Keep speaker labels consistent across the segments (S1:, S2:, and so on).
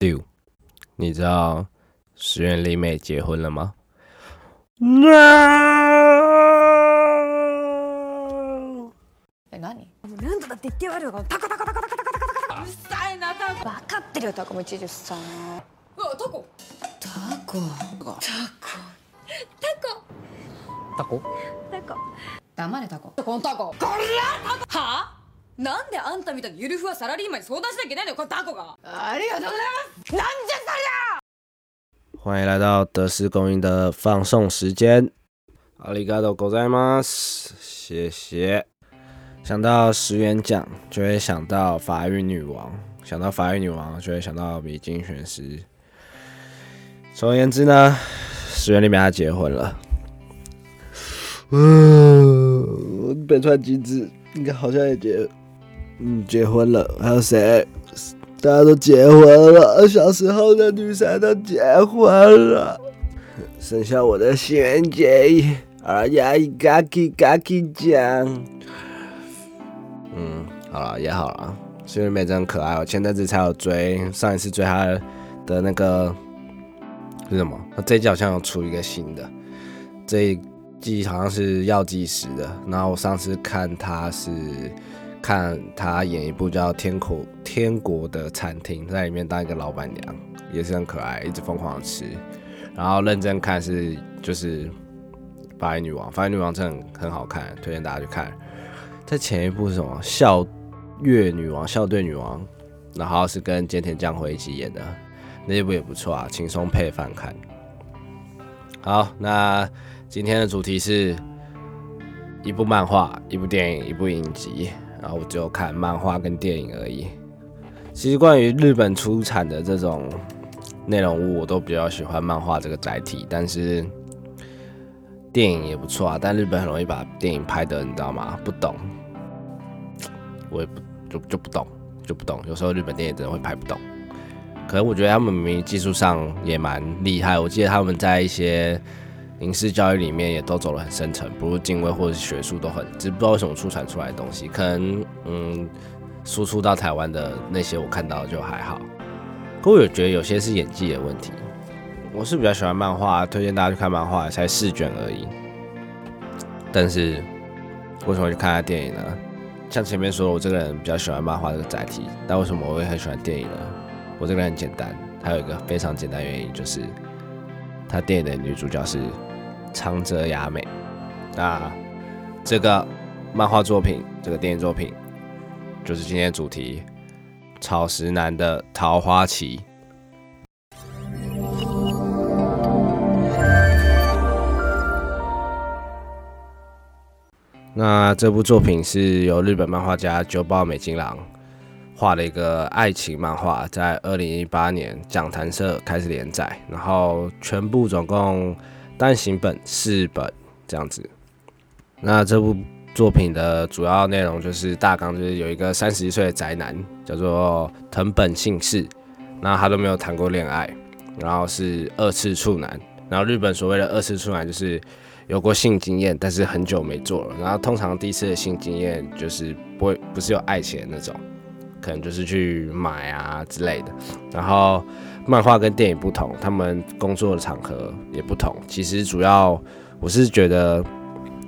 S1: 六，你知道石原里美结婚了吗
S2: ？No！
S3: え、何？もう何度だって言ってやるよタコタコタコタコタコタコタコうるさいなタコ分かってるよタコも一十三うわタコタコタコタコ
S1: タコ
S3: タコ黙れタコこのタコこりゃタコはあなんであんたみたいにゆるふわサラリーマンに相談しなきゃいけないのこのタコがありがとうございますなんじゃそりゃ
S1: 欢迎来到德式公音的放送时间。阿里嘎多狗在吗？谢谢。想到十元奖，就会想到法语女王；想到法语女王，就会想到米津玄师。总而言之呢，十元里面她结婚了。嗯，北川机子应该好像也结。 嗯，结婚了，还有谁？大家都结婚了，小时候的女神都结婚了，剩下我的新垣结衣，而家一嘎叽嘎叽讲。嗯，好了，也好了，新垣美真可爱我，前阵子才有追，上一次追她的那个是什么？她这一季好像有出一个新的，这一季好像是药剂师的，然后我上次看她是。看他演一部叫《天口天国的餐厅》，在里面当一个老板娘，也是很可爱，一直疯狂吃。然后认真看是就是《白女王》，《法语女王》真的很好看，推荐大家去看。在前一部是什么《校月女王》《校对女王》，然后是跟菅田将晖一起演的那一部也不错啊，轻松配饭看。好，那今天的主题是一部漫画、一部电影、一部影集。然后我就看漫画跟电影而已。其实关于日本出产的这种内容物，我都比较喜欢漫画这个载体。但是电影也不错啊，但日本很容易把电影拍的，你知道吗？不懂，我也不就就不懂，就不懂。有时候日本电影真的会拍不懂。可能我觉得他们明明技术上也蛮厉害。我记得他们在一些。影视教育里面也都走了很深层，不如敬畏或者是学术都很，只不知道为什么出产出来的东西，可能嗯输出到台湾的那些我看到就还好，可我也觉得有些是演技的问题。我是比较喜欢漫画，推荐大家去看漫画，才四卷而已。但是为什么去看下电影呢？像前面说，我这个人比较喜欢漫画这个载体，但为什么我会很喜欢电影呢？我这个人很简单，还有一个非常简单原因就是，他电影的女主角是。长泽雅美，那这个漫画作品，这个电影作品，就是今天的主题——草食男的《桃花旗》。那这部作品是由日本漫画家久保美金郎画的一个爱情漫画，在二零一八年讲谈社开始连载，然后全部总共。单行本四本这样子，那这部作品的主要内容就是大纲，就是有一个三十一岁的宅男叫做藤本幸士，那他都没有谈过恋爱，然后是二次处男，然后日本所谓的二次处男就是有过性经验，但是很久没做了，然后通常第一次的性经验就是不会不是有爱情的那种，可能就是去买啊之类的，然后。漫画跟电影不同，他们工作的场合也不同。其实主要我是觉得，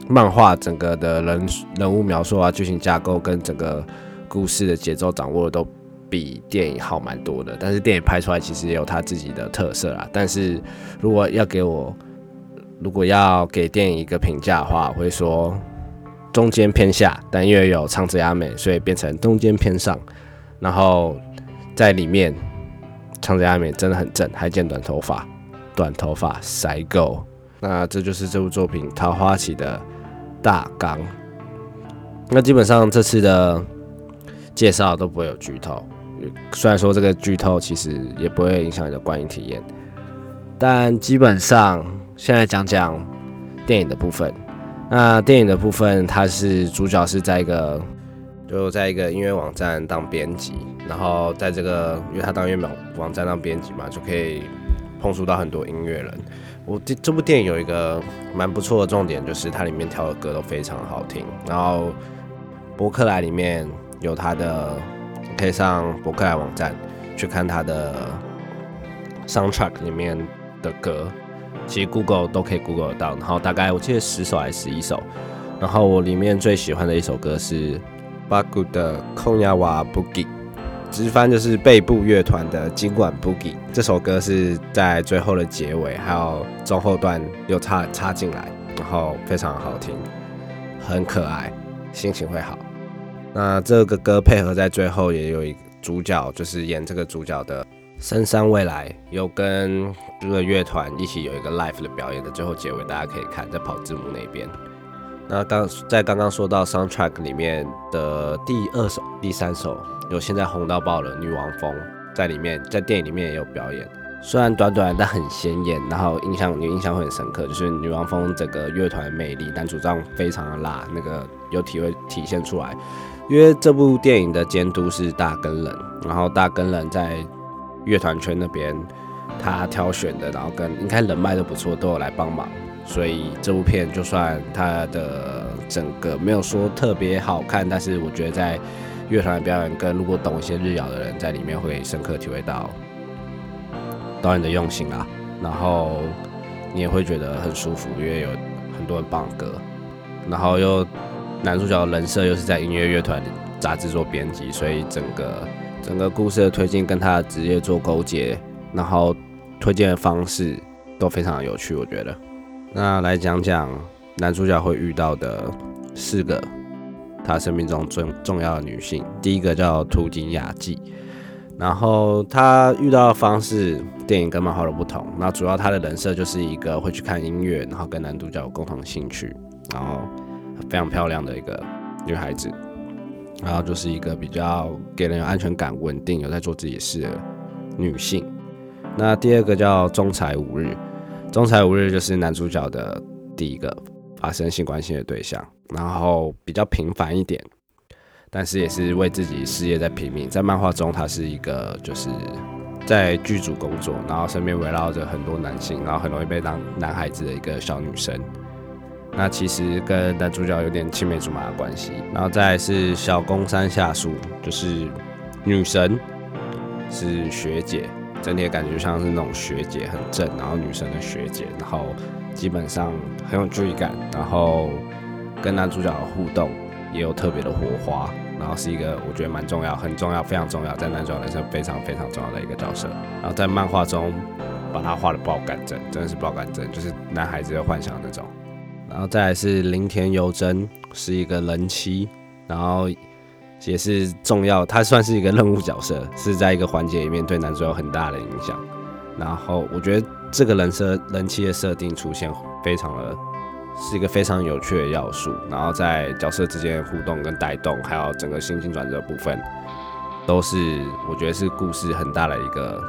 S1: 漫画整个的人人物描述啊、剧情架构跟整个故事的节奏掌握的都比电影好蛮多的。但是电影拍出来其实也有它自己的特色啊。但是如果要给我，如果要给电影一个评价的话，我会说中间偏下，但因为有长泽雅美，所以变成中间偏上。然后在里面。长泽雅美真的很正，还剪短头发，短头发塞够。那这就是这部作品《桃花起》的大纲。那基本上这次的介绍都不会有剧透，虽然说这个剧透其实也不会影响你的观影体验，但基本上现在讲讲电影的部分。那电影的部分，它是主角是在一个。就在一个音乐网站当编辑，然后在这个，因为他当音乐网网站当编辑嘛，就可以碰触到很多音乐人。我这这部电影有一个蛮不错的重点，就是它里面挑的歌都非常好听。然后博客来里面有他的，可以上博客来网站去看他的 soundtrack 里面的歌，其实 Google 都可以 Google 得到。然后大概我记得十首还是十一首。然后我里面最喜欢的一首歌是巴古的 Konyawa Boogie，直翻就是背部乐团的今晚 Boogie。这首歌是在最后的结尾还有中后段又插插进来，然后非常好听，很可爱，心情会好。那这个歌配合在最后也有一主角，就是演这个主角的深山未来，有跟这个乐团一起有一个 live 的表演的最后结尾，大家可以看在跑字幕那边。那刚在刚刚说到 soundtrack 里面的第二首、第三首，有现在红到爆的《女王风》在里面，在电影里面也有表演。虽然短短，但很显眼，然后印象你印象会很深刻，就是《女王风》整个乐团魅力，男主唱非常的辣，那个有体会体现出来。因为这部电影的监督是大根人，然后大根人在乐团圈那边他挑选的，然后跟应该人脉都不错，都有来帮忙。所以这部片就算它的整个没有说特别好看，但是我觉得在乐团的表演跟如果懂一些日谣的人在里面会深刻体会到导演的用心啊。然后你也会觉得很舒服，因为有很多很棒的歌。然后又男主角的人设又是在音乐乐团杂志做编辑，所以整个整个故事的推进跟他的职业做勾结，然后推荐的方式都非常有趣，我觉得。那来讲讲男主角会遇到的四个他生命中重重要的女性。第一个叫图景雅纪，然后他遇到的方式，电影跟漫画的不同。那主要他的人设就是一个会去看音乐，然后跟男主角有共同兴趣，然后非常漂亮的一个女孩子，然后就是一个比较给人有安全感、稳定、有在做自己事的女性。那第二个叫中彩五日。中彩五日就是男主角的第一个发生性关系的对象，然后比较平凡一点，但是也是为自己事业在拼命。在漫画中，他是一个就是在剧组工作，然后身边围绕着很多男性，然后很容易被当男孩子的一个小女生。那其实跟男主角有点青梅竹马的关系。然后再是小宫山下树，就是女神，是学姐。整体的感觉像是那种学姐很正，然后女生的学姐，然后基本上很有距离感，然后跟男主角的互动也有特别的火花，然后是一个我觉得蛮重要、很重要、非常重要，在男主角人生非常非常重要的一个角色。然后在漫画中把他画的爆感正，真的是爆感正，就是男孩子的幻想那种。然后再来是林田由真，是一个人妻，然后。也是重要，他算是一个任务角色，是在一个环节里面对男主有很大的影响。然后我觉得这个人设人气的设定出现，非常的是一个非常有趣的要素。然后在角色之间互动跟带动，还有整个心情转折部分，都是我觉得是故事很大的一个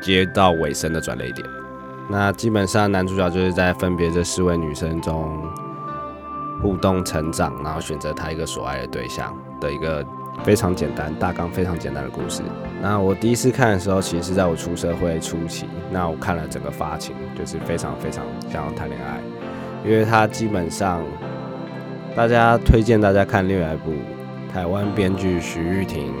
S1: 接到尾声的转捩点。那基本上男主角就是在分别这四位女生中互动成长，然后选择他一个所爱的对象。的一个非常简单大纲非常简单的故事。那我第一次看的时候，其实是在我出社会初期。那我看了整个发情，就是非常非常想要谈恋爱，因为它基本上大家推荐大家看另外一部台湾编剧徐玉婷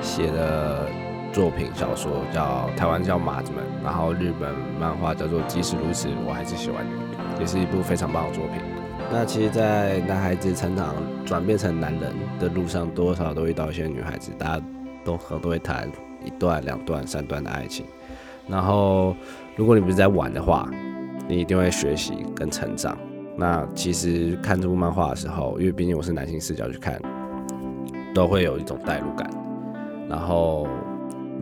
S1: 写的作品小说，叫台湾叫马子们，然后日本漫画叫做即使如此我还是喜欢你，也是一部非常棒的作品。那其实，在男孩子成长转变成男人的路上，多少少都遇到一些女孩子，大家都很多会谈一段、两段、三段的爱情。然后，如果你不是在玩的话，你一定会学习跟成长。那其实看这部漫画的时候，因为毕竟我是男性视角去看，都会有一种代入感。然后。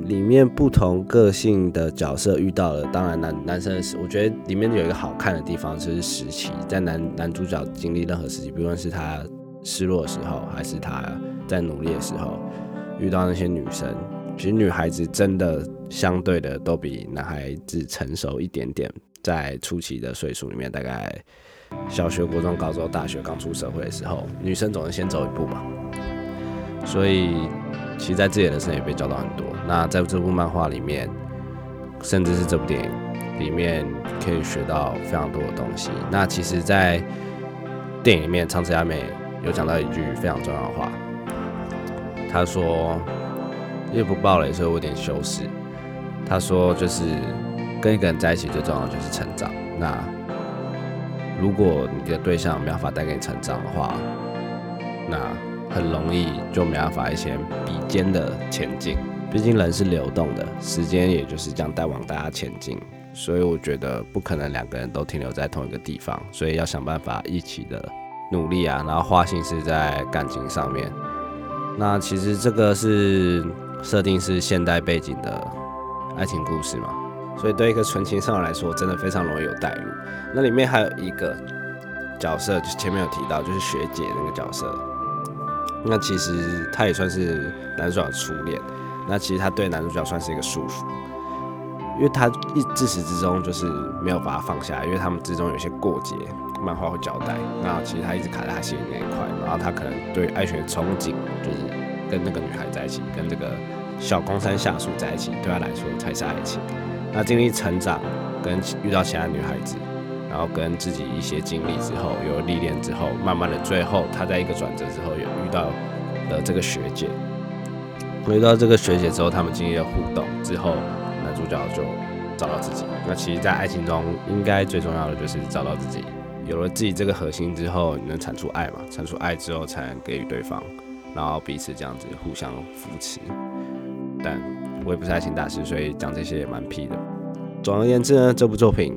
S1: 里面不同个性的角色遇到了，当然男男生的时，我觉得里面有一个好看的地方就是时期，在男男主角经历任何时期，不论是他失落的时候，还是他在努力的时候，遇到那些女生，其实女孩子真的相对的都比男孩子成熟一点点，在初期的岁数里面，大概小学、国中、高中、大学刚出社会的时候，女生总是先走一步嘛，所以。其实，在自己的人生也被教导很多。那在这部漫画里面，甚至是这部电影里面，可以学到非常多的东西。那其实，在电影里面，长泽雅美有讲到一句非常重要的话，她说：“因为不爆雷，所以我有点修饰。他说就是跟一个人在一起最重要的就是成长。那如果你的对象没办法带给你成长的话，那很容易就没办法一些比肩的前进。毕竟人是流动的，时间也就是这样带往大家前进。所以我觉得不可能两个人都停留在同一个地方，所以要想办法一起的努力啊，然后花心思在感情上面。那其实这个是设定是现代背景的爱情故事嘛，所以对一个纯情少女来说，真的非常容易有代入。那里面还有一个角色，就前面有提到，就是学姐那个角色。那其实她也算是男主角的初恋，那其实她对男主角算是一个束缚。因为他一自始至终就是没有把它放下，因为他们之中有些过节，漫画会交代。那其实他一直卡在他心里那一块，然后他可能对爱情的憧憬，就是跟那个女孩在一起，跟这个小公山下属在一起，对他来说才是爱情。那经历成长，跟遇到其他女孩子，然后跟自己一些经历之后，有了历练之后，慢慢的最后他在一个转折之后，有遇到了这个学姐。遇到这个学姐之后，他们经历了互动之后。男主角就找到自己。那其实，在爱情中，应该最重要的就是找到自己。有了自己这个核心之后，你能产出爱嘛？产出爱之后，才能给予对方，然后彼此这样子互相扶持。但我也不是爱情大师，所以讲这些也蛮屁的。总而言之呢，这部作品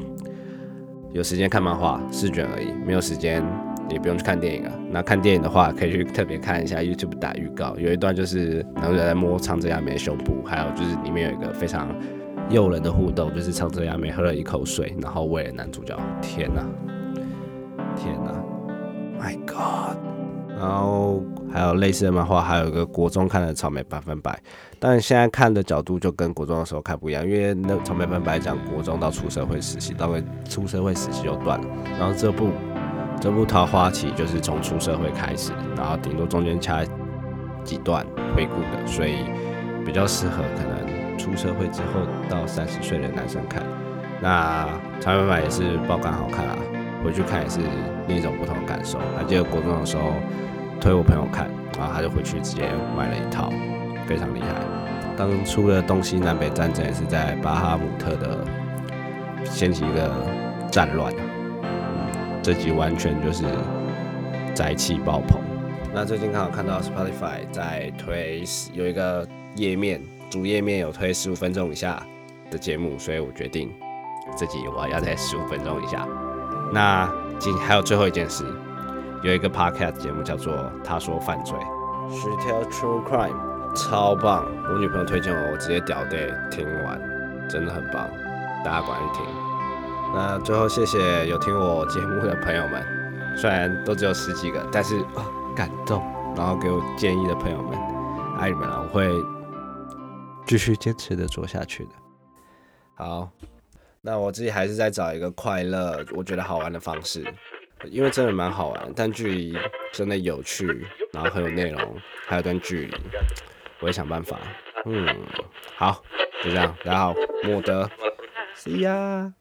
S1: 有时间看漫画试卷而已，没有时间也不用去看电影啊。那看电影的话，可以去特别看一下 YouTube 打预告，有一段就是男主角在摸长泽雅美的胸部，还有就是里面有一个非常。诱人的互动就是长泽雅美喝了一口水，然后喂了男主角。天哪，天哪，My God！然后还有类似的漫画，还有一个国中看的草莓百分百，但现在看的角度就跟国中的时候看不一样，因为那草莓百分百讲国中到出社会实习，到出社会实习就断了。然后这部这部桃花期就是从出社会开始，然后顶多中间掐几段回顾的，所以比较适合可能。出社会之后到三十岁的男生看，那长尾版也是爆肝好看啊！回去看也是另一种不同的感受。还记得国中的时候推我朋友看，然后他就回去直接买了一套，非常厉害。当初的东西南北战争也是在巴哈姆特的掀起一个战乱！这集完全就是宅气爆棚。那最近刚好看到 Spotify 在推有一个页面。主页面有推十五分钟以下的节目，所以我决定这集我要在十五分钟以下。那今还有最后一件事，有一个 podcast 节目叫做《他说犯罪》，She tell true crime，超棒！我女朋友推荐我，我直接屌对，听完真的很棒，大家赶紧听。那最后谢谢有听我节目的朋友们，虽然都只有十几个，但是感动，然后给我建议的朋友们，爱你们了，我会。继续坚持的做下去的。好，那我自己还是在找一个快乐、我觉得好玩的方式，因为真的蛮好玩，但距离真的有趣，然后很有内容，还有段距离，我会想办法。嗯，好，就这样，大家好，莫德，See ya。